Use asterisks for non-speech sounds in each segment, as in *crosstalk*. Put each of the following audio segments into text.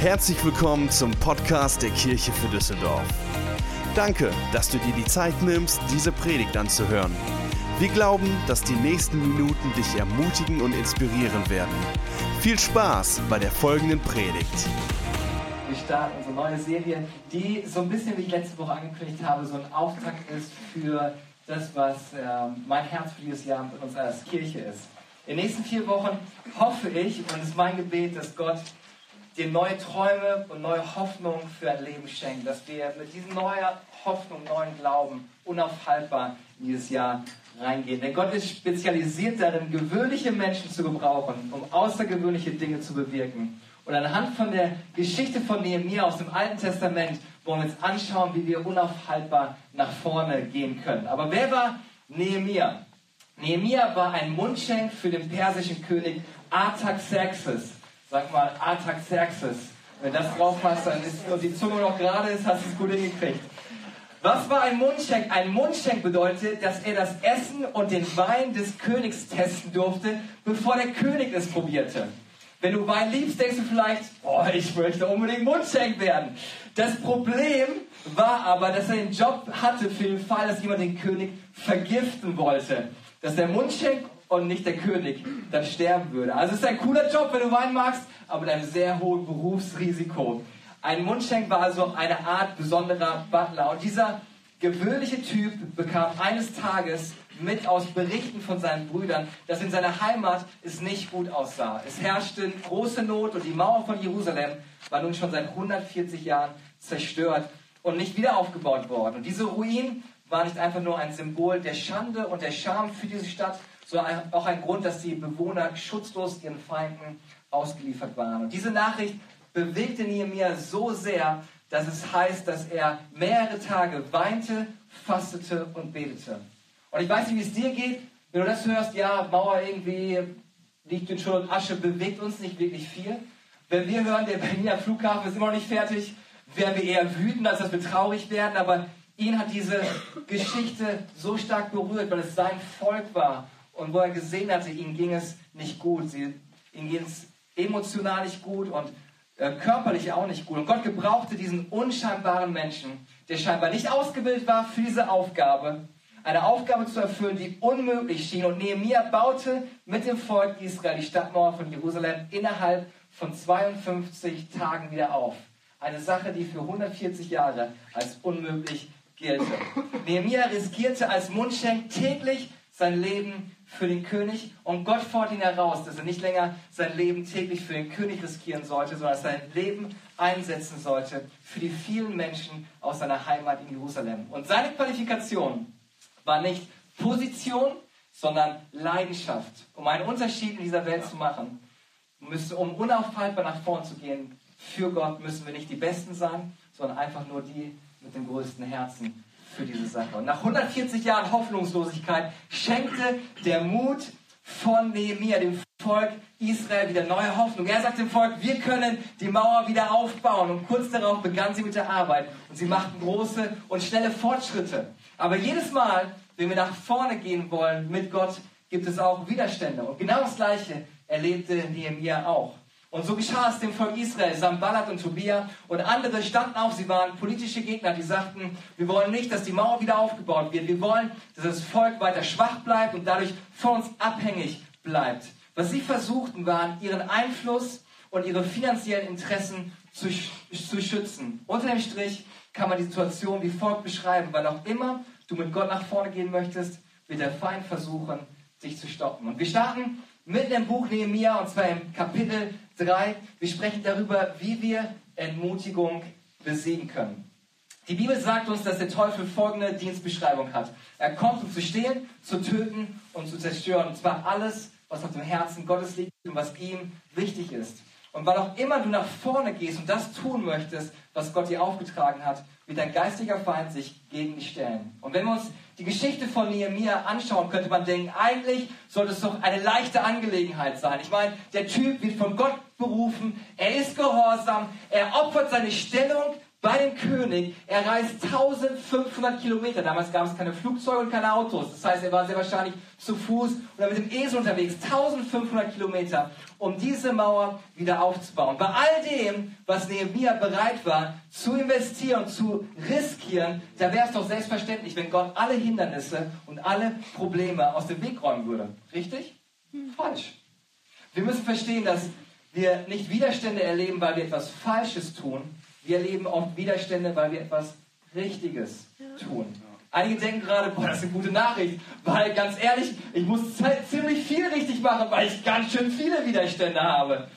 Herzlich willkommen zum Podcast der Kirche für Düsseldorf. Danke, dass du dir die Zeit nimmst, diese Predigt anzuhören. Wir glauben, dass die nächsten Minuten dich ermutigen und inspirieren werden. Viel Spaß bei der folgenden Predigt. Wir starten unsere neue Serie, die so ein bisschen, wie ich letzte Woche angekündigt habe, so ein Auftakt ist für das, was äh, mein Herz für dieses Jahr mit uns als Kirche ist. In den nächsten vier Wochen hoffe ich, und es ist mein Gebet, dass Gott dir neue Träume und neue Hoffnung für ein Leben schenkt. Dass wir mit diesen neuen Hoffnung, neuen Glauben unaufhaltbar in dieses Jahr reingehen. Denn Gott ist spezialisiert darin, gewöhnliche Menschen zu gebrauchen, um außergewöhnliche Dinge zu bewirken. Und anhand von der Geschichte von Nehemiah aus dem Alten Testament wollen wir uns anschauen, wie wir unaufhaltbar nach vorne gehen können. Aber wer war Nehemiah? Nehemiah war ein Mundschenk für den persischen König Artaxerxes. Sag mal Artaxerxes. Wenn das drauf hast, dann ist und die Zunge noch gerade ist, hast du es gut hingekriegt. Was war ein Mundschenk? Ein Mundschenk bedeutet, dass er das Essen und den Wein des Königs testen durfte, bevor der König es probierte. Wenn du Wein liebst, denkst du vielleicht, oh, ich möchte unbedingt Mundschenk werden. Das Problem war aber, dass er den Job hatte für den Fall, dass jemand den König vergiften wollte. Dass der Mundschenk und nicht der König dann sterben würde. Also es ist ein cooler Job, wenn du Wein magst, aber mit einem sehr hohen Berufsrisiko. Ein Mundschenk war also eine Art besonderer Butler. Und dieser gewöhnliche Typ bekam eines Tages mit aus Berichten von seinen Brüdern, dass in seiner Heimat es nicht gut aussah. Es herrschte große Not und die Mauer von Jerusalem war nun schon seit 140 Jahren zerstört und nicht wieder aufgebaut worden. Und diese Ruinen war nicht einfach nur ein Symbol der Schande und der Scham für diese Stadt, sondern auch ein Grund, dass die Bewohner schutzlos ihren Feinden ausgeliefert waren. Und diese Nachricht bewegte Nehemiah so sehr, dass es heißt, dass er mehrere Tage weinte, fastete und betete. Und ich weiß nicht, wie es dir geht, wenn du das hörst, ja, Mauer irgendwie liegt in Schutt und Asche, bewegt uns nicht wirklich viel. Wenn wir hören, der Berliner Flughafen ist immer noch nicht fertig, werden wir eher wütend, als dass wir traurig werden. Aber ihn hat diese Geschichte so stark berührt, weil es sein Volk war und wo er gesehen hatte, ihm ging es nicht gut. Sie, ihm ging es emotional nicht gut und äh, körperlich auch nicht gut. Und Gott gebrauchte diesen unscheinbaren Menschen, der scheinbar nicht ausgebildet war für diese Aufgabe, eine Aufgabe zu erfüllen, die unmöglich schien. Und Nehemiah baute mit dem Volk Israel die Stadtmauer von Jerusalem innerhalb von 52 Tagen wieder auf. Eine Sache, die für 140 Jahre als unmöglich gilt. Nehemiah riskierte als Mundschenk täglich sein Leben für den König und Gott fordert ihn heraus, dass er nicht länger sein Leben täglich für den König riskieren sollte, sondern sein Leben einsetzen sollte für die vielen Menschen aus seiner Heimat in Jerusalem. Und seine Qualifikation war nicht Position, sondern Leidenschaft. Um einen Unterschied in dieser Welt zu machen, müssen, um unaufhaltbar nach vorn zu gehen, für Gott müssen wir nicht die Besten sein, sondern einfach nur die mit dem größten Herzen für diese Sache. Und nach 140 Jahren Hoffnungslosigkeit schenkte der Mut von Nehemiah dem Volk Israel wieder neue Hoffnung. Er sagt dem Volk, wir können die Mauer wieder aufbauen. Und kurz darauf begann sie mit der Arbeit. Und sie machten große und schnelle Fortschritte. Aber jedes Mal, wenn wir nach vorne gehen wollen mit Gott, gibt es auch Widerstände. Und genau das Gleiche erlebte Nehemiah auch. Und so geschah es dem Volk Israel. Sambalat und Tobia und andere standen auf. Sie waren politische Gegner, die sagten, wir wollen nicht, dass die Mauer wieder aufgebaut wird. Wir wollen, dass das Volk weiter schwach bleibt und dadurch von uns abhängig bleibt. Was sie versuchten, waren, ihren Einfluss und ihre finanziellen Interessen zu, zu schützen. Unter dem Strich kann man die Situation wie folgt beschreiben, weil auch immer du mit Gott nach vorne gehen möchtest, wird der Feind versuchen, dich zu stoppen. Und wir starten mit dem Buch Nehemiah und zwar im Kapitel 3. Wir sprechen darüber, wie wir Entmutigung besiegen können. Die Bibel sagt uns, dass der Teufel folgende Dienstbeschreibung hat. Er kommt, um zu stehlen, zu töten und zu zerstören. Und zwar alles, was auf dem Herzen Gottes liegt und was ihm wichtig ist. Und weil auch immer du nach vorne gehst und das tun möchtest, was Gott dir aufgetragen hat, wird dein geistiger Feind sich gegen dich stellen. Und wenn wir uns die Geschichte von Nehemiah anschauen, könnte man denken, eigentlich sollte es doch eine leichte Angelegenheit sein. Ich meine, der Typ wird von Gott berufen, er ist gehorsam, er opfert seine Stellung bei dem König. Er reist 1500 Kilometer. Damals gab es keine Flugzeuge und keine Autos. Das heißt, er war sehr wahrscheinlich zu Fuß oder mit dem Esel unterwegs. 1500 Kilometer, um diese Mauer wieder aufzubauen. Bei all dem, was Nehemiah bereit war zu investieren, zu riskieren, da wäre es doch selbstverständlich, wenn Gott alle Hindernisse und alle Probleme aus dem Weg räumen würde. Richtig? Falsch. Wir müssen verstehen, dass wir nicht Widerstände erleben, weil wir etwas Falsches tun, wir erleben oft Widerstände, weil wir etwas Richtiges tun. Einige denken gerade, boah, das ist eine gute Nachricht, weil ganz ehrlich, ich muss ziemlich viel richtig machen, weil ich ganz schön viele Widerstände habe.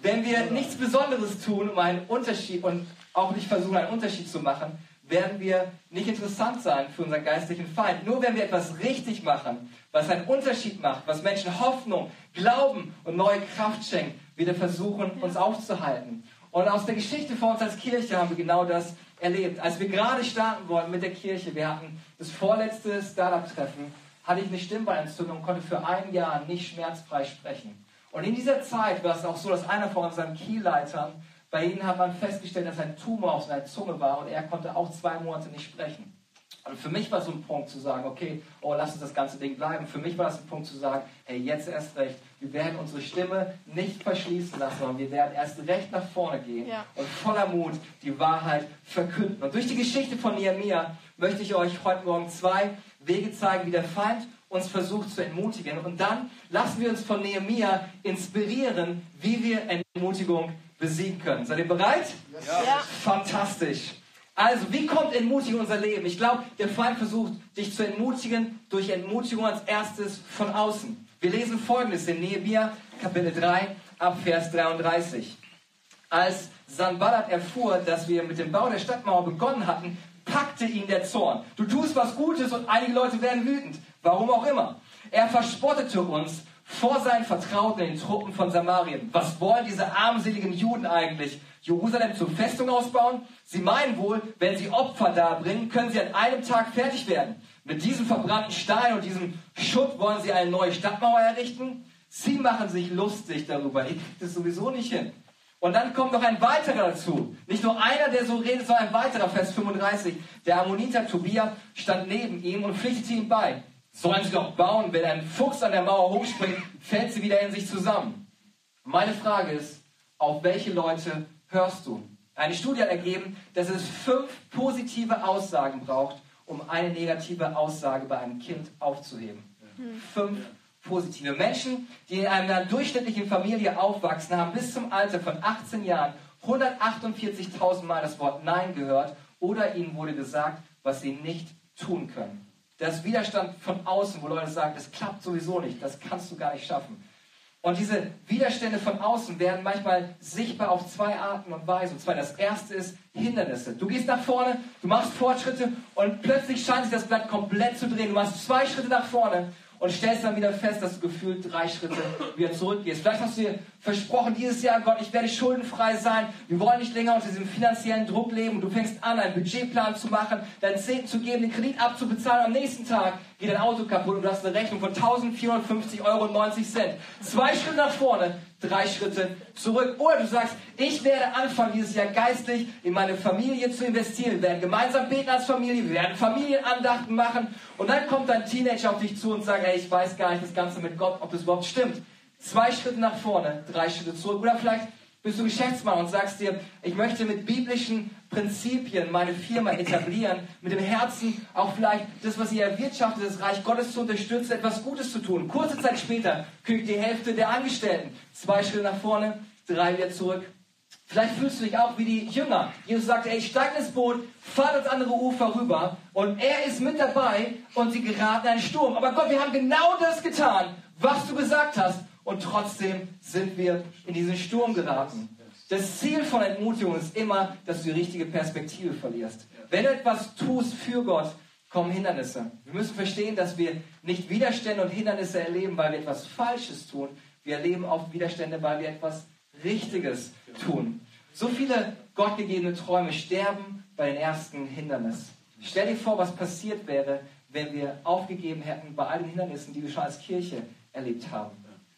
Wenn wir nichts Besonderes tun, um einen Unterschied und auch nicht versuchen, einen Unterschied zu machen, werden wir nicht interessant sein für unseren geistlichen Feind. Nur wenn wir etwas richtig machen, was einen Unterschied macht, was Menschen Hoffnung, Glauben und neue Kraft schenkt, wird er versuchen, uns aufzuhalten. Und aus der Geschichte vor uns als Kirche haben wir genau das erlebt. Als wir gerade starten wollten mit der Kirche, wir hatten das vorletzte Startup-Treffen, hatte ich eine Stimmbeinentzündung und konnte für ein Jahr nicht schmerzfrei sprechen. Und in dieser Zeit war es auch so, dass einer von unseren Keyleitern, bei ihnen hat man festgestellt, dass ein Tumor auf seiner Zunge war und er konnte auch zwei Monate nicht sprechen. Und für mich war so ein Punkt zu sagen, okay, oh, lass uns das ganze Ding bleiben. Für mich war das ein Punkt zu sagen, hey, jetzt erst recht. Wir werden unsere Stimme nicht verschließen lassen, sondern wir werden erst recht nach vorne gehen ja. und voller Mut die Wahrheit verkünden. Und durch die Geschichte von Nehemiah möchte ich euch heute Morgen zwei Wege zeigen, wie der Feind uns versucht zu entmutigen. Und dann lassen wir uns von Nehemiah inspirieren, wie wir Entmutigung besiegen können. Seid ihr bereit? Ja. Fantastisch. Also, wie kommt Entmutigung in unser Leben? Ich glaube, der Feind versucht, dich zu entmutigen durch Entmutigung als erstes von außen. Wir lesen folgendes in Nehemiah, Kapitel 3, ab Vers 33. Als Sanballat erfuhr, dass wir mit dem Bau der Stadtmauer begonnen hatten, packte ihn der Zorn. Du tust was Gutes und einige Leute werden wütend. Warum auch immer. Er verspottete uns vor seinen Vertrauten in den Truppen von Samarien. Was wollen diese armseligen Juden eigentlich? Jerusalem zur Festung ausbauen? Sie meinen wohl, wenn sie Opfer darbringen, können sie an einem Tag fertig werden. Mit diesem verbrannten Stein und diesem Schutt wollen sie eine neue Stadtmauer errichten? Sie machen sich lustig darüber. Ich kriege das sowieso nicht hin. Und dann kommt noch ein weiterer dazu. Nicht nur einer, der so redet, sondern ein weiterer, Vers 35. Der Ammoniter Tobia stand neben ihm und pflichtete ihm bei. Sollen sie doch bauen, wenn ein Fuchs an der Mauer hochspringt, fällt sie wieder in sich zusammen. Meine Frage ist, auf welche Leute hörst du? Eine Studie hat ergeben, dass es fünf positive Aussagen braucht, um eine negative Aussage bei einem Kind aufzuheben. Fünf positive. Menschen, die in einer durchschnittlichen Familie aufwachsen, haben bis zum Alter von 18 Jahren 148.000 Mal das Wort Nein gehört oder ihnen wurde gesagt, was sie nicht tun können. Das Widerstand von außen, wo Leute sagen, das klappt sowieso nicht, das kannst du gar nicht schaffen. Und diese Widerstände von außen werden manchmal sichtbar auf zwei Arten und Weisen. Und zwar das erste ist Hindernisse. Du gehst nach vorne, du machst Fortschritte und plötzlich scheint sich das Blatt komplett zu drehen. Du machst zwei Schritte nach vorne und stellst dann wieder fest, dass du gefühlt drei Schritte wieder zurückgehst. Vielleicht hast du dir versprochen, dieses Jahr, Gott, ich werde schuldenfrei sein. Wir wollen nicht länger unter diesem finanziellen Druck leben. Du fängst an, einen Budgetplan zu machen, deinen Zehnten zu geben, den Kredit abzubezahlen. Am nächsten Tag geht dein Auto kaputt und du hast eine Rechnung von 1450,90 Euro. Zwei Schritte nach vorne, drei Schritte zurück. Oder du sagst, ich werde anfangen, dieses Jahr geistlich in meine Familie zu investieren. Wir werden gemeinsam beten als Familie, wir werden Familienandachten machen. Und dann kommt dein Teenager auf dich zu und sagt, ey, ich weiß gar nicht das Ganze mit Gott, ob das überhaupt stimmt. Zwei Schritte nach vorne, drei Schritte zurück. Oder vielleicht bist du Geschäftsmann und sagst dir, ich möchte mit biblischen Prinzipien meine Firma etablieren, mit dem Herzen auch vielleicht das, was ihr erwirtschaftet, das Reich Gottes zu unterstützen, etwas Gutes zu tun. Kurze Zeit später kündigt die Hälfte der Angestellten. Zwei Schritte nach vorne, drei wieder zurück. Vielleicht fühlst du dich auch wie die Jünger. Jesus sagte, ey, steig ins Boot, fahr ins andere Ufer rüber und er ist mit dabei und sie geraten in einen Sturm. Aber Gott, wir haben genau das getan, was du gesagt hast und trotzdem sind wir in diesen Sturm geraten. Das Ziel von Entmutigung ist immer, dass du die richtige Perspektive verlierst. Wenn du etwas tust für Gott, kommen Hindernisse. Wir müssen verstehen, dass wir nicht Widerstände und Hindernisse erleben, weil wir etwas Falsches tun. Wir erleben oft Widerstände, weil wir etwas Richtiges tun. So viele gottgegebene Träume sterben bei den ersten Hindernissen. Stell dir vor, was passiert wäre, wenn wir aufgegeben hätten bei all den Hindernissen, die wir schon als Kirche erlebt haben.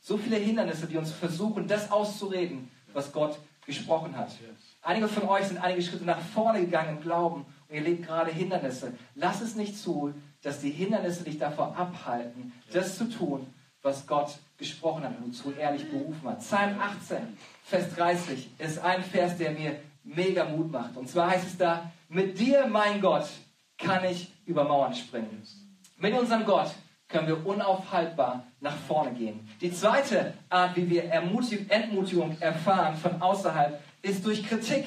So viele Hindernisse, die uns versuchen, das auszureden, was Gott gesprochen hat. Einige von euch sind einige Schritte nach vorne gegangen im Glauben und ihr lebt gerade Hindernisse. Lass es nicht zu, dass die Hindernisse dich davor abhalten, das zu tun, was Gott gesprochen hat und zu ehrlich berufen hat. Psalm 18, Vers 30 ist ein Vers, der mir mega Mut macht. Und zwar heißt es da, mit dir, mein Gott, kann ich über Mauern springen. Mit unserem Gott können wir unaufhaltbar nach vorne gehen. Die zweite Art, wie wir Entmutigung erfahren von außerhalb, ist durch Kritik.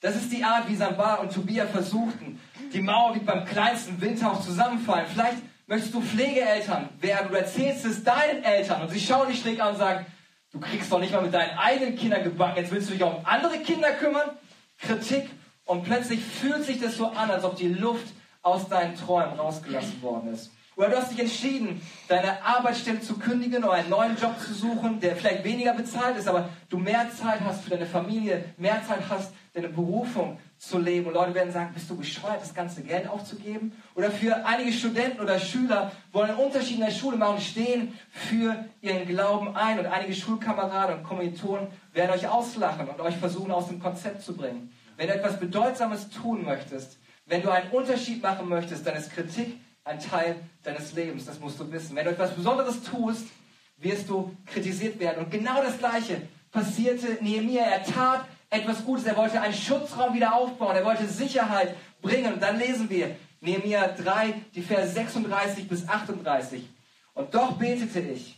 Das ist die Art, wie Sambar und Tobia versuchten, die Mauer wie beim kleinsten Windhauch zusammenfallen. Vielleicht möchtest du Pflegeeltern werden, du erzählst es deinen Eltern und sie schauen dich schräg an und sagen, du kriegst doch nicht mal mit deinen eigenen Kindern gebacken, jetzt willst du dich auch um andere Kinder kümmern. Kritik und plötzlich fühlt sich das so an, als ob die Luft aus deinen Träumen rausgelassen worden ist. Oder du hast dich entschieden, deine Arbeitsstelle zu kündigen oder einen neuen Job zu suchen, der vielleicht weniger bezahlt ist, aber du mehr Zeit hast für deine Familie, mehr Zeit hast, deine Berufung zu leben. Und Leute werden sagen, bist du bescheuert, das ganze Geld aufzugeben? Oder für einige Studenten oder Schüler wollen einen Unterschied in der Schule machen, stehen für ihren Glauben ein. Und einige Schulkameraden und Kommilitonen werden euch auslachen und euch versuchen, aus dem Konzept zu bringen. Wenn du etwas Bedeutsames tun möchtest, wenn du einen Unterschied machen möchtest, dann ist Kritik ein Teil deines Lebens. Das musst du wissen. Wenn du etwas Besonderes tust, wirst du kritisiert werden. Und genau das Gleiche passierte Nehemiah. Er tat etwas Gutes. Er wollte einen Schutzraum wieder aufbauen. Er wollte Sicherheit bringen. Und dann lesen wir Nehemiah 3, die Verse 36 bis 38. Und doch betete ich,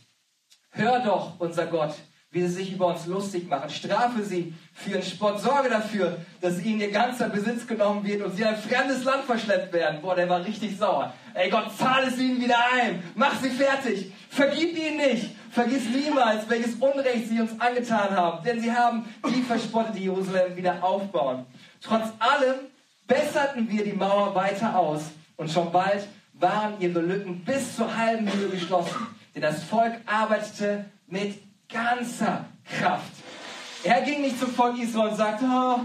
hör doch, unser Gott, wie sie sich über uns lustig machen. Strafe sie für ihren Spott. Sorge dafür, dass ihnen ihr ganzer Besitz genommen wird und sie in ein fremdes Land verschleppt werden. Boah, der war richtig sauer. Ey Gott, zahle es ihnen wieder ein. Mach sie fertig. Vergib ihnen nicht. Vergiss niemals, welches Unrecht sie uns angetan haben. Denn sie haben die verspottet, die Jerusalem wieder aufbauen. Trotz allem besserten wir die Mauer weiter aus. Und schon bald waren ihre Lücken bis zur halben Höhe geschlossen. Denn das Volk arbeitete mit ganzer Kraft. Er ging nicht zum Volk Israel und sagte, oh,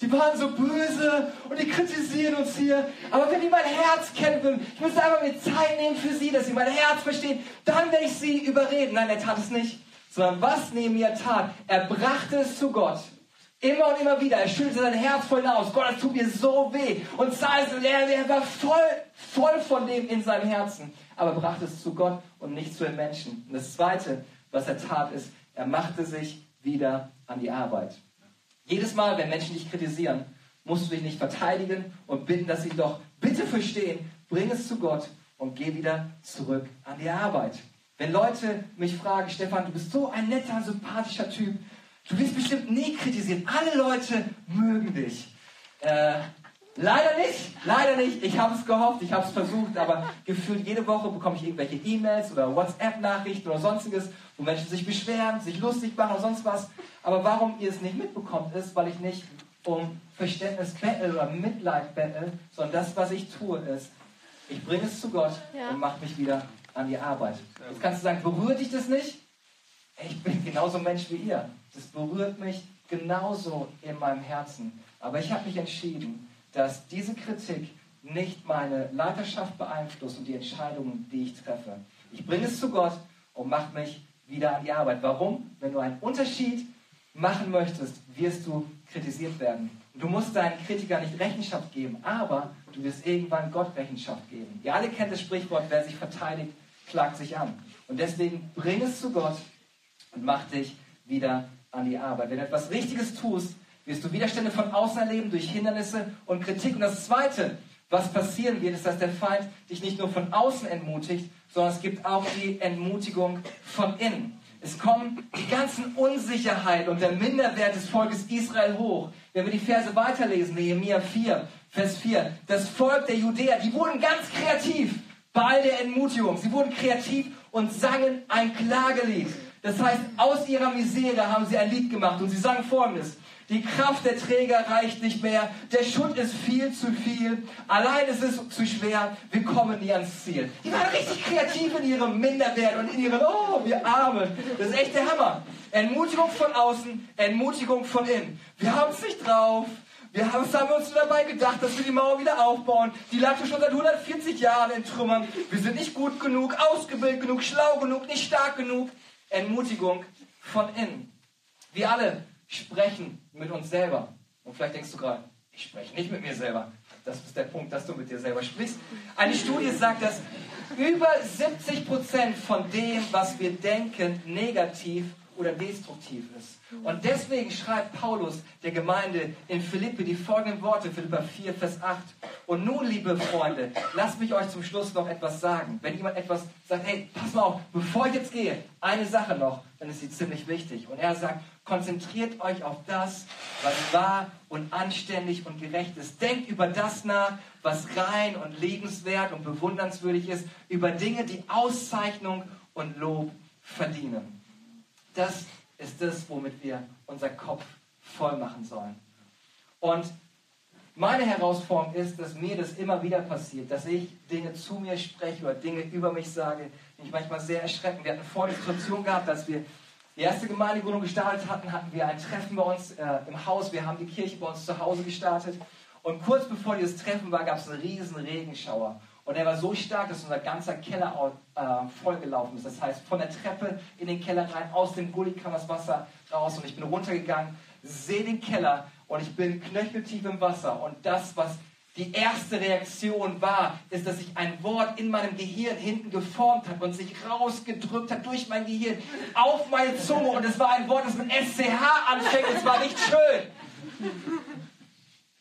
die waren so böse und die kritisieren uns hier. Aber wenn die mein Herz kennen würden, ich müsste einfach mir Zeit nehmen für sie, dass sie mein Herz verstehen, dann werde ich sie überreden. Nein, er tat es nicht. Sondern was Nehemiah tat, er brachte es zu Gott. Immer und immer wieder. Er schüttelte sein Herz voll aus. Gott, das tut mir so weh. Und er, er war voll, voll von dem in seinem Herzen. Aber brachte es zu Gott und nicht zu den Menschen. Und das Zweite, was er tat, ist, er machte sich wieder an die Arbeit. Jedes Mal, wenn Menschen dich kritisieren, musst du dich nicht verteidigen und bitten, dass sie doch bitte verstehen, bring es zu Gott und geh wieder zurück an die Arbeit. Wenn Leute mich fragen, Stefan, du bist so ein netter, sympathischer Typ, du wirst bestimmt nie kritisiert, alle Leute mögen dich. Äh, Leider nicht, leider nicht. Ich habe es gehofft, ich habe es versucht, aber gefühlt jede Woche bekomme ich irgendwelche E-Mails oder WhatsApp-Nachrichten oder sonstiges, wo Menschen sich beschweren, sich lustig machen oder sonst was. Aber warum ihr es nicht mitbekommt, ist, weil ich nicht um Verständnis bettel oder Mitleid bettel, sondern das, was ich tue, ist, ich bringe es zu Gott ja. und mache mich wieder an die Arbeit. Jetzt kannst du sagen, berührt dich das nicht? Ich bin genauso Mensch wie ihr. Das berührt mich genauso in meinem Herzen. Aber ich habe mich entschieden, dass diese Kritik nicht meine Leiterschaft beeinflusst und die Entscheidungen, die ich treffe. Ich bringe es zu Gott und mache mich wieder an die Arbeit. Warum? Wenn du einen Unterschied machen möchtest, wirst du kritisiert werden. Du musst deinen Kritikern nicht Rechenschaft geben, aber du wirst irgendwann Gott Rechenschaft geben. Ihr alle kennt das Sprichwort, wer sich verteidigt, klagt sich an. Und deswegen bring es zu Gott und mach dich wieder an die Arbeit. Wenn du etwas Richtiges tust, wirst du Widerstände von außen erleben durch Hindernisse und Kritik. Und das Zweite, was passieren wird, ist, dass der Feind dich nicht nur von außen entmutigt, sondern es gibt auch die Entmutigung von innen. Es kommen die ganzen Unsicherheit und der Minderwert des Volkes Israel hoch. Wenn wir die Verse weiterlesen, Nehemiah 4, Vers 4, das Volk der Judäer, die wurden ganz kreativ bei der Entmutigung. Sie wurden kreativ und sangen ein Klagelied. Das heißt, aus ihrer Misere haben sie ein Lied gemacht und sie sangen folgendes. Die Kraft der Träger reicht nicht mehr. Der Schutt ist viel zu viel. Allein ist es zu schwer. Wir kommen nie ans Ziel. Die waren richtig kreativ in ihrem Minderwert und in ihrem, oh, wir Armen. Das ist echt der Hammer. Entmutigung von außen, Entmutigung von innen. Wir haben es nicht drauf. Wir haben, haben wir uns dabei gedacht, dass wir die Mauer wieder aufbauen? Die lag schon seit 140 Jahren in Trümmern. Wir sind nicht gut genug, ausgebildet genug, schlau genug, nicht stark genug. Entmutigung von innen. Wir alle sprechen mit uns selber. Und vielleicht denkst du gerade, ich spreche nicht mit mir selber. Das ist der Punkt, dass du mit dir selber sprichst. Eine Studie sagt, dass über 70 Prozent von dem, was wir denken, negativ oder destruktiv ist. Und deswegen schreibt Paulus der Gemeinde in Philippi die folgenden Worte, Philippa 4, Vers 8. Und nun, liebe Freunde, lasst mich euch zum Schluss noch etwas sagen. Wenn jemand etwas sagt, hey, pass mal auf, bevor ich jetzt gehe, eine Sache noch, dann ist sie ziemlich wichtig. Und er sagt, konzentriert euch auf das, was wahr und anständig und gerecht ist. Denkt über das nach, was rein und lebenswert und bewundernswürdig ist, über Dinge, die Auszeichnung und Lob verdienen. Das ist das, womit wir unser Kopf voll machen sollen. Und meine Herausforderung ist, dass mir das immer wieder passiert, dass ich Dinge zu mir spreche oder Dinge über mich sage, die mich manchmal sehr erschrecken. Wir hatten vorhin eine Situation gehabt, als wir die erste Gemeindegründung gestartet hatten, hatten wir ein Treffen bei uns äh, im Haus. Wir haben die Kirche bei uns zu Hause gestartet. Und kurz bevor dieses Treffen war, gab es einen riesen Regenschauer. Und er war so stark, dass unser ganzer Keller äh, vollgelaufen ist. Das heißt, von der Treppe in den Keller rein, aus dem Gully kam das Wasser raus. Und ich bin runtergegangen, sehe den Keller und ich bin knöcheltief im Wasser. Und das, was die erste Reaktion war, ist, dass sich ein Wort in meinem Gehirn hinten geformt hat und sich rausgedrückt hat durch mein Gehirn auf meine Zunge. Und es war ein Wort, das mit SCH anfängt. Es war nicht schön.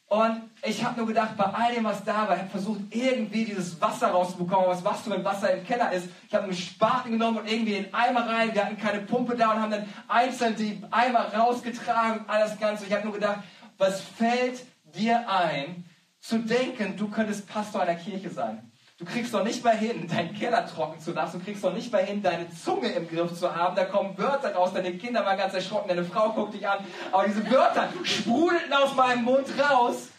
Und ich habe nur gedacht, bei all dem, was da war, ich habe versucht, irgendwie dieses Wasser rauszubekommen. Was machst du, wenn Wasser im Keller ist? Ich habe einen Spaten genommen und irgendwie in den Eimer rein. Wir hatten keine Pumpe da und haben dann einzeln die Eimer rausgetragen und alles Ganze. Ich habe nur gedacht, was fällt dir ein, zu denken, du könntest Pastor einer Kirche sein? Du kriegst doch nicht mal hin, deinen Keller trocken zu lassen. Du kriegst doch nicht mal hin, deine Zunge im Griff zu haben. Da kommen Wörter raus. Deine Kinder waren ganz erschrocken. Deine Frau guckt dich an. Aber diese Wörter sprudelten aus meinem Mund raus.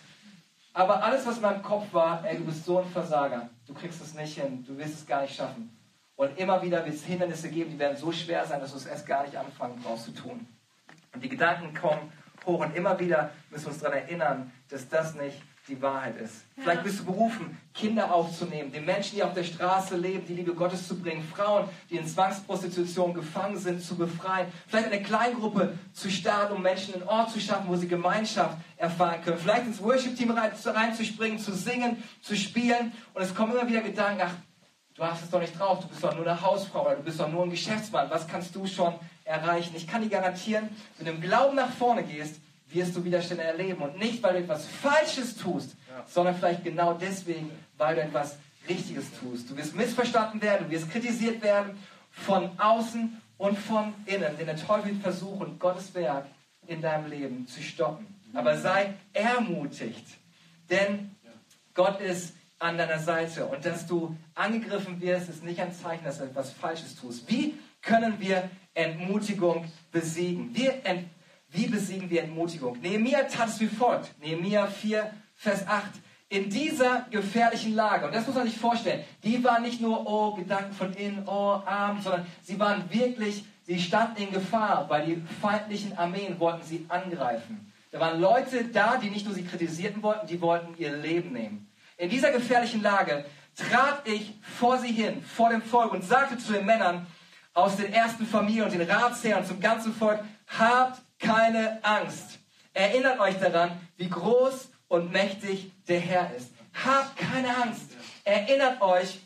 Aber alles, was in meinem Kopf war, ey, du bist so ein Versager. Du kriegst es nicht hin. Du wirst es gar nicht schaffen. Und immer wieder wird es Hindernisse geben, die werden so schwer sein, dass du es erst gar nicht anfangen brauchst zu tun. Und die Gedanken kommen hoch. Und immer wieder müssen wir uns daran erinnern, dass das nicht die Wahrheit ist. Ja. Vielleicht bist du berufen, Kinder aufzunehmen, den Menschen, die auf der Straße leben, die Liebe Gottes zu bringen, Frauen, die in Zwangsprostitution gefangen sind, zu befreien. Vielleicht eine Kleingruppe zu starten, um Menschen einen Ort zu schaffen, wo sie Gemeinschaft erfahren können. Vielleicht ins Worship-Team reinzuspringen, zu singen, zu spielen. Und es kommen immer wieder Gedanken, ach, du hast es doch nicht drauf, du bist doch nur eine Hausfrau oder du bist doch nur ein Geschäftsmann. Was kannst du schon erreichen? Ich kann dir garantieren, wenn du im Glauben nach vorne gehst, wirst du Widerstände erleben. Und nicht, weil du etwas Falsches tust, ja. sondern vielleicht genau deswegen, weil du etwas Richtiges tust. Du wirst missverstanden werden, du wirst kritisiert werden von außen und von innen. Denn der Teufel wird versuchen, Gottes Werk in deinem Leben zu stoppen. Aber sei ermutigt, denn Gott ist an deiner Seite. Und dass du angegriffen wirst, ist nicht ein Zeichen, dass du etwas Falsches tust. Wie können wir Entmutigung besiegen? Wir ent wie besiegen wir Entmutigung? Nehemiah tat es wie folgt. Nehemiah 4, Vers 8. In dieser gefährlichen Lage, und das muss man sich vorstellen, die waren nicht nur, oh, Gedanken von innen, oh, arm, sondern sie waren wirklich, sie standen in Gefahr, weil die feindlichen Armeen wollten sie angreifen. Da waren Leute da, die nicht nur sie kritisierten wollten, die wollten ihr Leben nehmen. In dieser gefährlichen Lage trat ich vor sie hin, vor dem Volk und sagte zu den Männern aus den ersten Familien und den Ratsherren und zum ganzen Volk, habt keine Angst. Erinnert euch daran, wie groß und mächtig der Herr ist. Habt keine Angst. Erinnert euch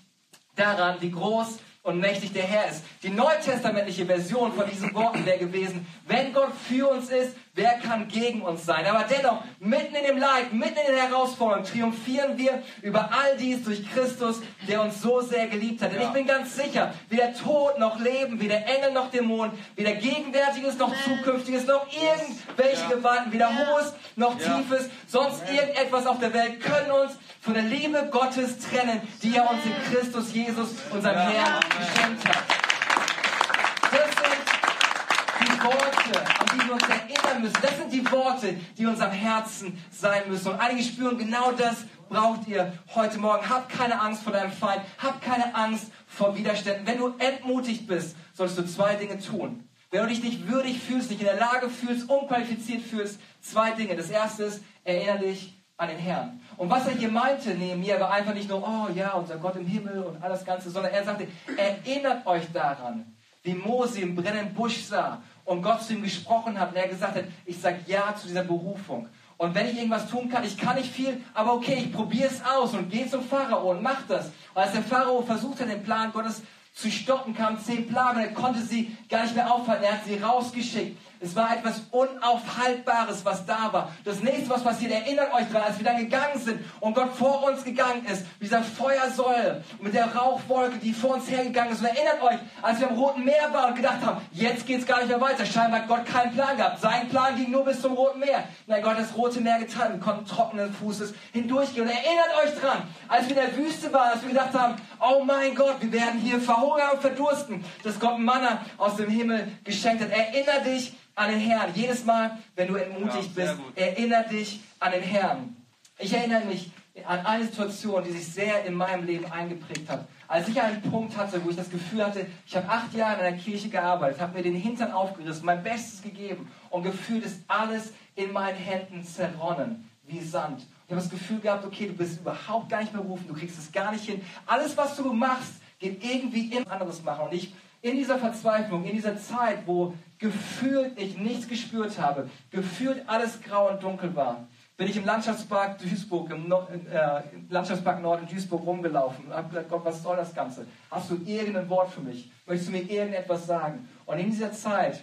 daran, wie groß und mächtig der Herr ist. Die neutestamentliche Version von diesen Worten wäre gewesen, wenn Gott für uns ist, wer kann gegen uns sein? Aber dennoch, mitten in dem Leid, mitten in den Herausforderungen, triumphieren wir über all dies durch Christus, der uns so sehr geliebt hat. Denn ich bin ganz sicher, weder Tod noch Leben, weder Engel noch Dämonen, weder Gegenwärtiges noch Zukünftiges, noch irgendwelche Gewalten, weder Hohes noch Tiefes, sonst irgendetwas auf der Welt können uns von der Liebe Gottes trennen, die er uns in Christus Jesus, unserem Herrn, geschenkt hat. Das sind die Worte, an die wir uns erinnern müssen. Das sind die Worte, die uns am Herzen sein müssen. Und einige spüren, genau das braucht ihr heute Morgen. Habt keine Angst vor deinem Feind. Habt keine Angst vor Widerständen. Wenn du entmutigt bist, solltest du zwei Dinge tun. Wenn du dich nicht würdig fühlst, nicht in der Lage fühlst, unqualifiziert fühlst, zwei Dinge. Das erste ist, erinnere dich an den Herrn. Und was er hier meinte, Nehemiah, war einfach nicht nur, oh ja, unser Gott im Himmel und alles Ganze, sondern er sagte, erinnert euch daran, wie Mose im brennenden Busch sah und Gott zu ihm gesprochen hat und er gesagt hat, ich sage Ja zu dieser Berufung. Und wenn ich irgendwas tun kann, ich kann nicht viel, aber okay, ich probiere es aus und gehe zum Pharao und mach das. Und als der Pharao versucht hat, den Plan Gottes zu stoppen, kamen zehn Plagen, er konnte sie gar nicht mehr aufhalten, er hat sie rausgeschickt. Es war etwas Unaufhaltbares, was da war. Das nächste, was passiert, erinnert euch daran, als wir dann gegangen sind und Gott vor uns gegangen ist, mit dieser Feuersäule und mit der Rauchwolke, die vor uns hergegangen ist. Und erinnert euch, als wir am Roten Meer waren und gedacht haben, jetzt geht es gar nicht mehr weiter. Scheinbar hat Gott keinen Plan gehabt. Sein Plan ging nur bis zum Roten Meer. Nein, Gott hat das Rote Meer getan. Wir konnten trockenen Fußes hindurchgehen. Und erinnert euch daran, als wir in der Wüste waren, als wir gedacht haben, oh mein Gott, wir werden hier verhungern und verdursten, dass Gott Manna aus dem Himmel geschenkt hat. Erinnert dich an den Herrn. Jedes Mal, wenn du entmutigt ja, bist, erinnere dich an den Herrn. Ich erinnere mich an eine Situation, die sich sehr in meinem Leben eingeprägt hat. Als ich einen Punkt hatte, wo ich das Gefühl hatte, ich habe acht Jahre in einer Kirche gearbeitet, habe mir den Hintern aufgerissen, mein Bestes gegeben und gefühlt ist alles in meinen Händen zerronnen, wie Sand. Ich habe das Gefühl gehabt, okay, du bist überhaupt gar nicht mehr berufen, du kriegst es gar nicht hin. Alles, was du machst, geht irgendwie immer anderes machen. Und ich in dieser Verzweiflung, in dieser Zeit, wo gefühlt ich nichts gespürt habe, gefühlt alles grau und dunkel war, bin ich im Landschaftspark Duisburg, im, no äh, Landschaftspark Nord in Duisburg rumgelaufen und habe gesagt, Gott, was soll das Ganze? Hast du irgendein Wort für mich? Möchtest du mir irgendetwas sagen? Und in dieser Zeit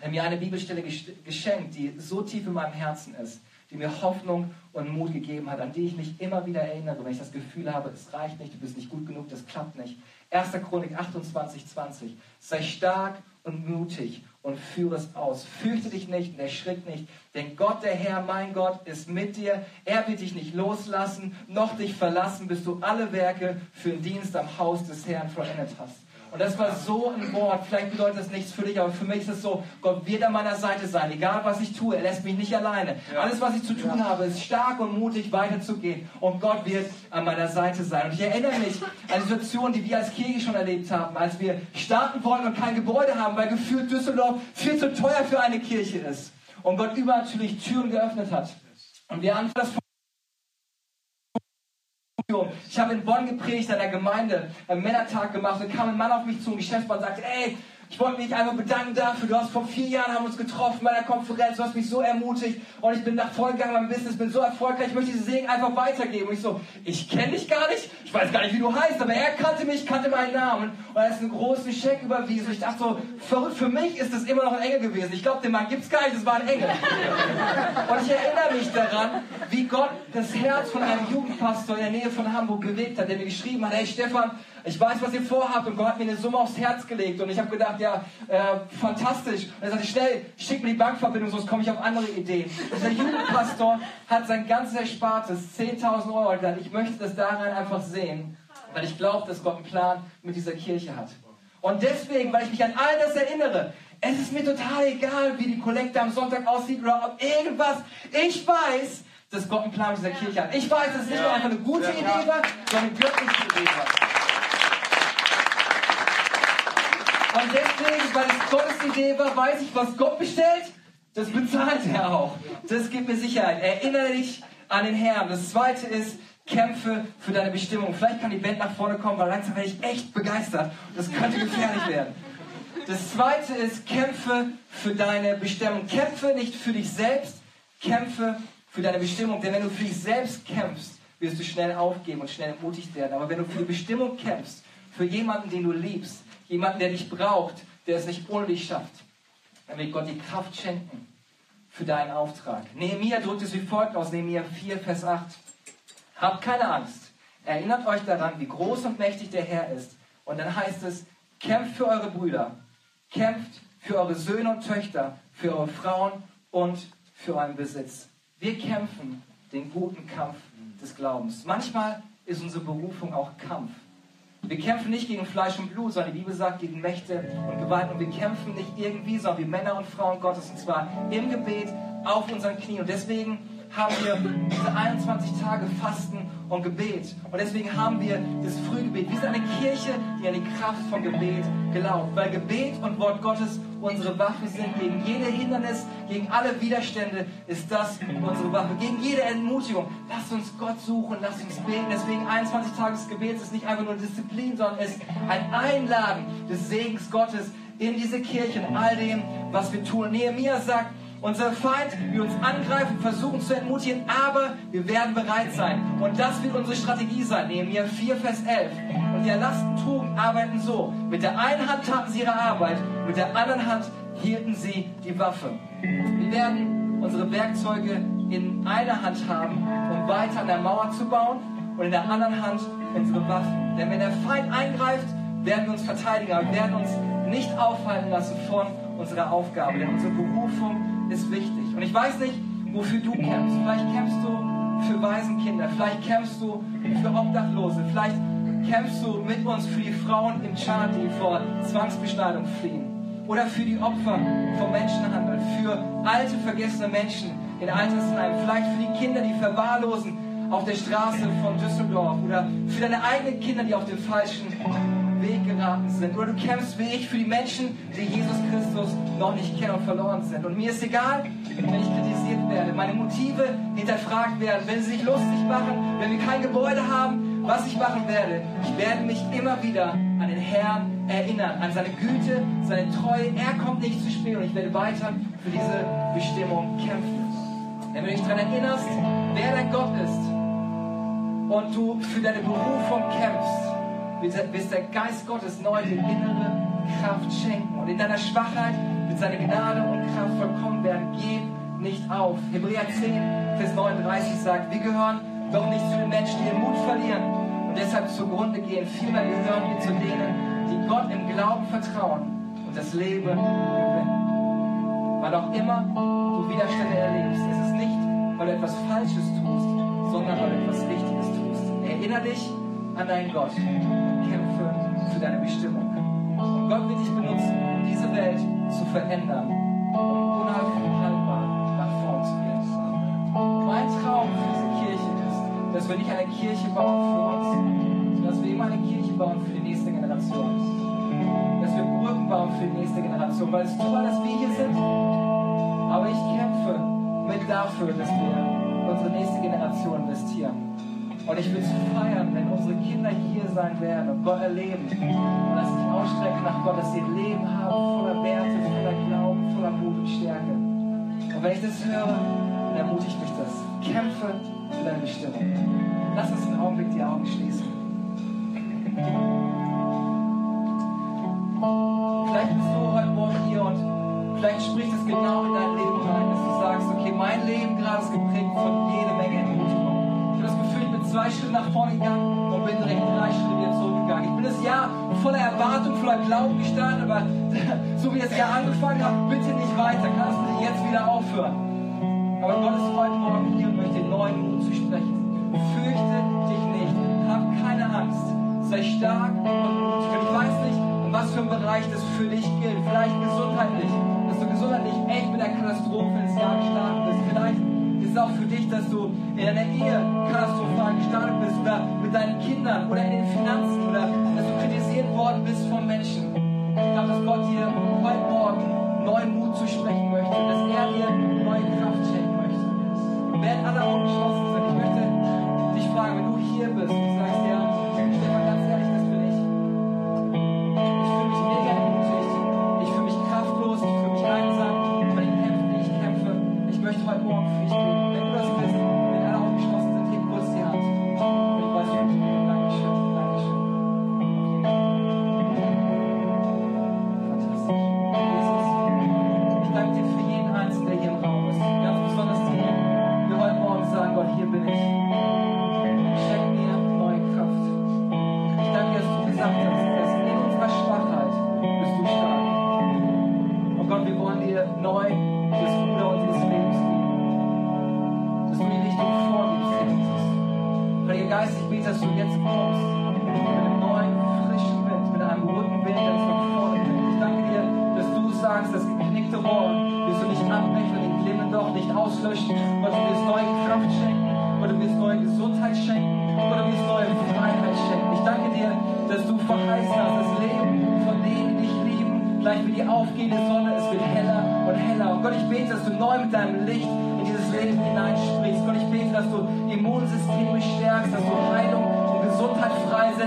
hat mir eine Bibelstelle geschenkt, die so tief in meinem Herzen ist, die mir Hoffnung und Mut gegeben hat, an die ich mich immer wieder erinnere, wenn ich das Gefühl habe, es reicht nicht, du bist nicht gut genug, das klappt nicht. 1. Chronik 28, 20. Sei stark und mutig und führe es aus. Fürchte dich nicht und erschrick nicht, denn Gott, der Herr, mein Gott, ist mit dir. Er wird dich nicht loslassen, noch dich verlassen, bis du alle Werke für den Dienst am Haus des Herrn vollendet hast. Und das war so ein Wort. Vielleicht bedeutet das nichts für dich, aber für mich ist es so, Gott wird an meiner Seite sein. Egal was ich tue, er lässt mich nicht alleine. Ja. Alles, was ich zu tun ja. habe, ist stark und mutig weiterzugehen. Und Gott wird an meiner Seite sein. Und ich erinnere mich an Situationen, die wir als Kirche schon erlebt haben, als wir starten wollten und kein Gebäude haben, weil gefühlt Düsseldorf viel zu teuer für eine Kirche ist. Und Gott übernatürlich Türen geöffnet hat. Und wir haben das ich habe in Bonn gepredigt an der Gemeinde, einen Männertag gemacht und kam ein Mann auf mich zu, ein Geschäftsmann, und sagte, ey, ich wollte mich einfach bedanken dafür. Du hast vor vier Jahren haben uns getroffen bei der Konferenz. Du hast mich so ermutigt und ich bin nach vorne gegangen beim Business, bin so erfolgreich. Ich möchte diese Segen einfach weitergeben. Und ich so, ich kenne dich gar nicht. Ich weiß gar nicht, wie du heißt, aber er kannte mich, kannte meinen Namen und er ist einen großen Scheck überwiesen. Und ich dachte so, verrückt, für mich ist das immer noch ein Engel gewesen. Ich glaube, den Mann gibt es gar nicht, das war ein Engel. *laughs* Und ich erinnere mich daran, wie Gott das Herz von einem Jugendpastor in der Nähe von Hamburg bewegt hat, der mir geschrieben hat, hey Stefan, ich weiß, was ihr vorhabt und Gott hat mir eine Summe aufs Herz gelegt und ich habe gedacht, ja, äh, fantastisch. Und er sagte, schnell, schick mir die Bankverbindung, sonst komme ich auf andere Ideen. Und der Jugendpastor hat sein ganzes Erspartes, 10.000 Euro, gesagt, ich möchte das daran einfach sehen, weil ich glaube, dass Gott einen Plan mit dieser Kirche hat. Und deswegen, weil ich mich an all das erinnere, es ist mir total egal, wie die Kollekte am Sonntag aussieht oder ob irgendwas. Ich weiß, dass Gott einen Plan mit dieser Kirche hat. Ich weiß, dass es nicht nur einfach eine gute Idee war, sondern eine göttliche Idee war. Und deswegen, weil es Gottes Idee war, weiß ich, was Gott bestellt, das bezahlt er auch. Das gibt mir Sicherheit. Erinnere dich an den Herrn. Das zweite ist, kämpfe für deine Bestimmung. Vielleicht kann die Band nach vorne kommen, weil langsam werde ich echt begeistert. Das könnte gefährlich werden. Das zweite ist, kämpfe für deine Bestimmung. Kämpfe nicht für dich selbst, kämpfe für deine Bestimmung. Denn wenn du für dich selbst kämpfst, wirst du schnell aufgeben und schnell ermutigt werden. Aber wenn du für die Bestimmung kämpfst, für jemanden, den du liebst, jemanden, der dich braucht, der es nicht ohne dich schafft, dann wird Gott die Kraft schenken für deinen Auftrag. Nehemiah drückt es wie folgt aus, Nehemiah 4, Vers 8. Habt keine Angst. Erinnert euch daran, wie groß und mächtig der Herr ist. Und dann heißt es, kämpft für eure Brüder, kämpft für eure Söhne und Töchter, für eure Frauen und für euren Besitz. Wir kämpfen den guten Kampf des Glaubens. Manchmal ist unsere Berufung auch Kampf. Wir kämpfen nicht gegen Fleisch und Blut, sondern die Bibel sagt gegen Mächte und Gewalten. Und wir kämpfen nicht irgendwie, sondern wie Männer und Frauen Gottes. Und zwar im Gebet auf unseren Knien. Und deswegen haben wir diese 21 Tage Fasten und Gebet. Und deswegen haben wir das Frühgebet. Wir sind eine Kirche, die an die Kraft von Gebet glaubt. Weil Gebet und Wort Gottes unsere Waffe sind. Gegen jede Hindernis, gegen alle Widerstände ist das unsere Waffe. Gegen jede Entmutigung. Lasst uns Gott suchen, lasst uns beten. Deswegen 21 Tages Gebet ist nicht einfach nur Disziplin, sondern ist ein Einladen des Segens Gottes in diese Kirche, in all dem, was wir tun. Nehemiah sagt, unser Feind will uns angreifen, versuchen zu entmutigen, aber wir werden bereit sein. Und das wird unsere Strategie sein. Nehemiah 4, Vers 11. Und die erlassten trugen, arbeiten so. Mit der einen Hand taten sie ihre Arbeit, mit der anderen Hand hielten sie die Waffe. Wir werden unsere Werkzeuge in einer Hand haben, um weiter an der Mauer zu bauen und in der anderen Hand unsere Waffen. Denn wenn der Feind eingreift, werden wir uns verteidigen, aber werden uns nicht aufhalten lassen von unserer Aufgabe. Denn unsere Berufung ist wichtig. Und ich weiß nicht, wofür du kämpfst. Vielleicht kämpfst du für Waisenkinder, vielleicht kämpfst du für Obdachlose, vielleicht kämpfst du mit uns für die Frauen im Chad, die vor Zwangsbeschneidung fliehen. Oder für die Opfer vom Menschenhandel, für alte, vergessene Menschen in Altersheimen, vielleicht für die Kinder, die verwahrlosen auf der Straße von Düsseldorf oder für deine eigenen Kinder, die auf dem falschen Weg geraten sind. Oder du kämpfst wie ich für die Menschen, die Jesus Christus noch nicht kennen und verloren sind. Und mir ist egal, wenn ich kritisiert werde, meine Motive hinterfragt werden, wenn sie sich lustig machen, wenn wir kein Gebäude haben, was ich machen werde. Ich werde mich immer wieder an den Herrn erinnern, an seine Güte, seine Treue. Er kommt nicht zu spät und ich werde weiter für diese Bestimmung kämpfen. Wenn du dich daran erinnerst, wer dein Gott ist und du für deine Berufung kämpfst, wird der Geist Gottes neu die innere Kraft schenken. Und in deiner Schwachheit wird seine Gnade und Kraft vollkommen werden. Gib nicht auf. Hebräer 10, Vers 39 sagt, wir gehören doch nicht zu den Menschen, die den Mut verlieren und deshalb zugrunde gehen. Vielmehr gehören wir zu denen, die Gott im Glauben vertrauen und das Leben gewinnen. Wann auch immer du Widerstände erlebst, ist es nicht, weil du etwas Falsches tust, sondern weil du etwas Wichtiges tust. Erinnere dich an deinen Gott kämpfe für deine Bestimmung. Und Gott wird dich benutzen, um diese Welt zu verändern und unaufhaltbar nach vorn zu gehen. Mein Traum für diese Kirche ist, dass wir nicht eine Kirche bauen für uns, sondern dass wir immer eine Kirche bauen für die nächste Generation. Dass wir Brücken bauen für die nächste Generation, weil es toll, dass wir hier sind. Aber ich kämpfe mit dafür, dass wir unsere nächste Generation investieren. Und ich will es feiern, wenn unsere Kinder hier sein werden und Gott erleben und dass sich ausstrecken nach Gott, dass sie ein Leben haben voller Werte, voller Glauben, voller Mut und Stärke. Und wenn ich das höre, dann ermutigt mich das. Kämpfe für deine Bestimmung. Lass uns einen Augenblick die Augen schließen. Vielleicht bist du heute Morgen hier und vielleicht spricht es genau in dein Leben rein, dass du sagst, okay, mein Leben gerade ist geprägt von jede Zwei Schritte nach vorne gegangen und bin direkt drei Schritte wieder zurückgegangen. Ich bin das Jahr voller Erwartung, voller Glauben gestartet, aber *laughs* so wie das Jahr angefangen hat, bitte nicht weiter, kannst du jetzt wieder aufhören. Aber Gott ist heute Morgen hier und möchte neuen Mut zu sprechen. Fürchte dich nicht, hab keine Angst, sei stark und mutig. Und ich weiß nicht, in was für einem Bereich das für dich gilt. Vielleicht gesundheitlich, dass du gesundheitlich echt mit der Katastrophe ins Jahr gestartet bist. Ist auch für dich, dass du in deiner Ehe katastrophal gestartet bist oder mit deinen Kindern oder in den Finanzen oder dass du kritisiert worden bist von Menschen. Ich glaube, dass Gott dir heute Morgen neuen Mut zu sprechen möchte, dass er dir neue Kraft schenken möchte. Während alle Augen geschlossen sind, ich möchte dich fragen, wenn du hier bist und sagst,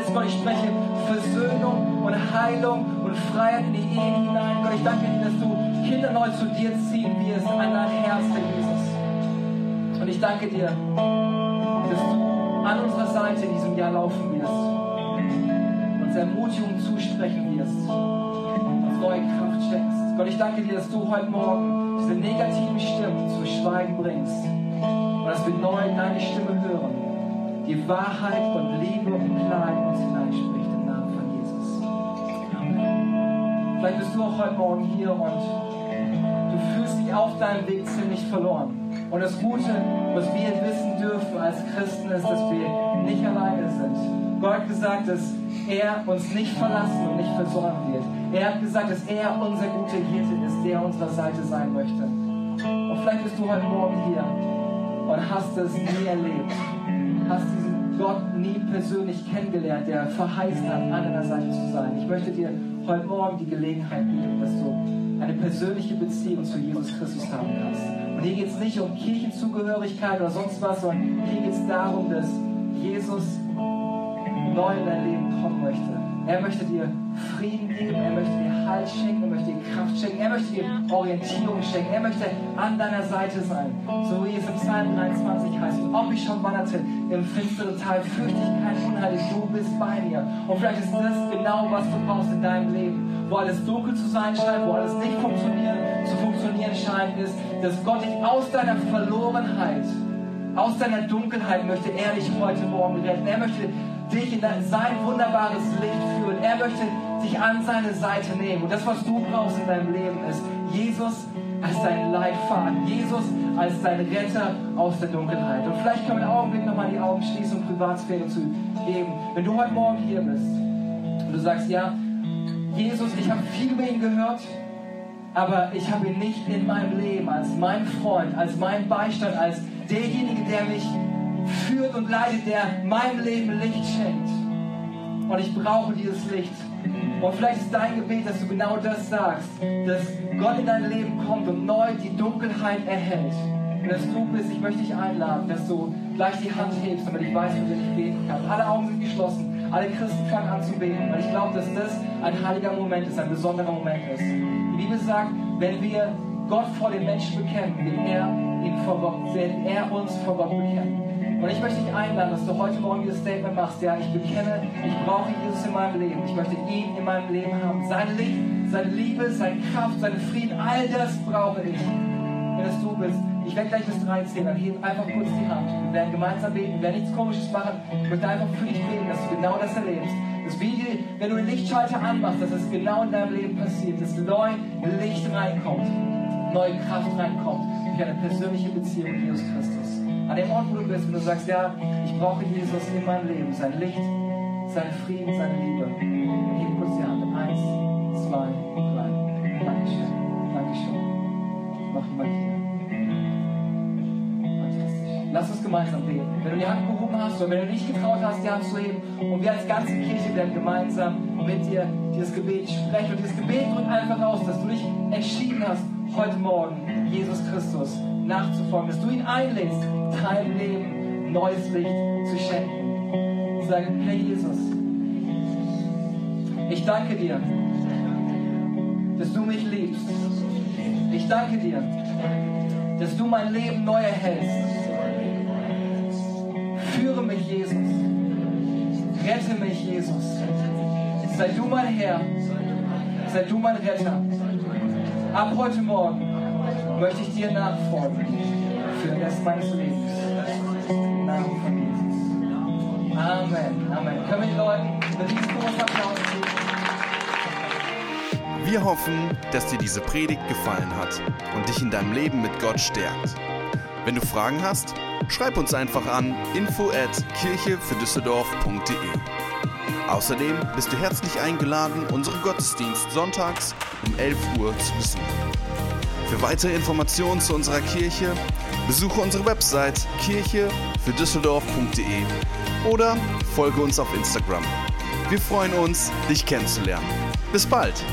freisetzt. Gott, ich spreche Versöhnung und Heilung und Freiheit in die Ehen hinein. Gott, ich danke dir, dass du Kinder neu zu dir ziehen wirst, an dein Herz, Herr Jesus. Und ich danke dir, dass du an unserer Seite in diesem Jahr laufen wirst, uns Ermutigung zusprechen wirst, uns neue Kraft schenkst. Gott, ich danke dir, dass du heute Morgen diese negativen Stimmen zu Schweigen bringst und dass wir neu deine Stimme hören, die Wahrheit und Liebe und Klarheit uns hineinspricht im Namen von Jesus. Amen. Vielleicht bist du auch heute Morgen hier und du fühlst dich auf deinem Weg ziemlich verloren. Und das Gute, was wir wissen dürfen als Christen, ist, dass wir nicht alleine sind. Gott hat gesagt, dass er uns nicht verlassen und nicht versäumen wird. Er hat gesagt, dass er unser guter Hirte ist, der an unserer Seite sein möchte. Und vielleicht bist du heute Morgen hier und hast es nie erlebt. Hast diesen Gott nie persönlich kennengelernt, der verheißen hat, an deiner Seite zu sein. Ich möchte dir heute Morgen die Gelegenheit bieten, dass du eine persönliche Beziehung zu Jesus Christus haben kannst. Und hier geht es nicht um Kirchenzugehörigkeit oder sonst was, sondern hier geht es darum, dass Jesus neu in dein Leben kommen möchte. Er möchte dir Frieden geben, er möchte dir Halt schenken, er möchte dir Kraft schenken, er möchte dir Orientierung schenken, er möchte an deiner Seite sein. So wie es im Psalm 23 heißt, ob ich schon wanderte im finsteren Tal, fürchte ich kein Unheil, du bist bei mir. Und vielleicht ist das genau, was du brauchst in deinem Leben. Wo alles dunkel zu sein scheint, wo alles nicht funktionieren, zu funktionieren scheint, ist, dass Gott dich aus deiner Verlorenheit, aus deiner Dunkelheit möchte er dich heute Morgen retten. Er möchte dich in sein wunderbares Licht führen. Er möchte dich an seine Seite nehmen. Und das, was du brauchst in deinem Leben, ist Jesus als dein Leitfaden, Jesus als dein Retter aus der Dunkelheit. Und vielleicht können wir einen Augenblick nochmal die Augen schließen, um Privatsphäre zu geben. Wenn du heute Morgen hier bist und du sagst, ja, Jesus, ich habe viel über ihn gehört, aber ich habe ihn nicht in meinem Leben als mein Freund, als mein Beistand, als derjenige, der mich führt und leitet, der meinem Leben Licht schenkt. Und ich brauche dieses Licht. Und vielleicht ist dein Gebet, dass du genau das sagst, dass Gott in dein Leben kommt und neu die Dunkelheit erhält. Und dass du bist, ich möchte dich einladen, dass du gleich die Hand hebst, damit ich weiß, für wen ich beten kann. Alle Augen sind geschlossen. Alle Christen fangen an zu beten. Und ich glaube, dass das ein heiliger Moment ist, ein besonderer Moment ist. Die Bibel sagt, wenn wir Gott vor den Menschen bekennen, wird er, ihn vor Gott, wird er uns vor Gott bekennen. Und ich möchte dich einladen, dass du heute Morgen dieses Statement machst. Ja, ich bekenne, ich brauche Jesus in meinem Leben. Ich möchte ihn in meinem Leben haben. Sein Licht, seine Liebe, seine Kraft, seinen Frieden, all das brauche ich. Wenn es du bist, ich werde gleich bis drei zählen, dann heb einfach kurz die Hand. Wir werden gemeinsam beten, wir werden nichts Komisches machen. Ich möchte einfach für dich beten, dass du genau das erlebst. Das Video, wenn du den Lichtschalter anmachst, dass es genau in deinem Leben passiert, dass neu Licht reinkommt, neue Kraft reinkommt, durch eine persönliche Beziehung mit Jesus Christus an dem Ort, wo du bist, wenn du sagst, ja, ich brauche Jesus in meinem Leben, sein Licht, sein Frieden, seine Liebe. Gib kurz die Hand. Eins, zwei, drei. Dankeschön. Dankeschön. Noch jemand hier. Lass uns gemeinsam beten. Wenn du die Hand gehoben hast oder wenn du nicht getraut hast, die Hand zu heben und wir als ganze Kirche werden gemeinsam mit dir dieses Gebet sprechen. Und dieses Gebet drückt einfach aus, dass du dich entschieden hast, heute Morgen Jesus Christus nachzufolgen, dass du ihn einlädst, dein Leben neues Licht zu schenken. Sagen, Herr Jesus, ich danke dir, dass du mich liebst. Ich danke dir, dass du mein Leben neu erhältst. Führe mich, Jesus. Rette mich, Jesus. Sei du mein Herr. Sei du mein Retter. Ab heute Morgen möchte ich dir nachfolgen für den Rest meines Lebens. Im Namen von Jesus. Amen. Amen. Können wir den Leuten einen riesengroßen Applaus geben? Wir hoffen, dass dir diese Predigt gefallen hat und dich in deinem Leben mit Gott stärkt. Wenn du Fragen hast, schreib uns einfach an info at kirchefürdüsseldorf.de. Außerdem bist du herzlich eingeladen, unseren Gottesdienst sonntags um 11 Uhr zu besuchen. Für weitere Informationen zu unserer Kirche besuche unsere Website kirchefürdüsseldorf.de oder folge uns auf Instagram. Wir freuen uns, dich kennenzulernen. Bis bald!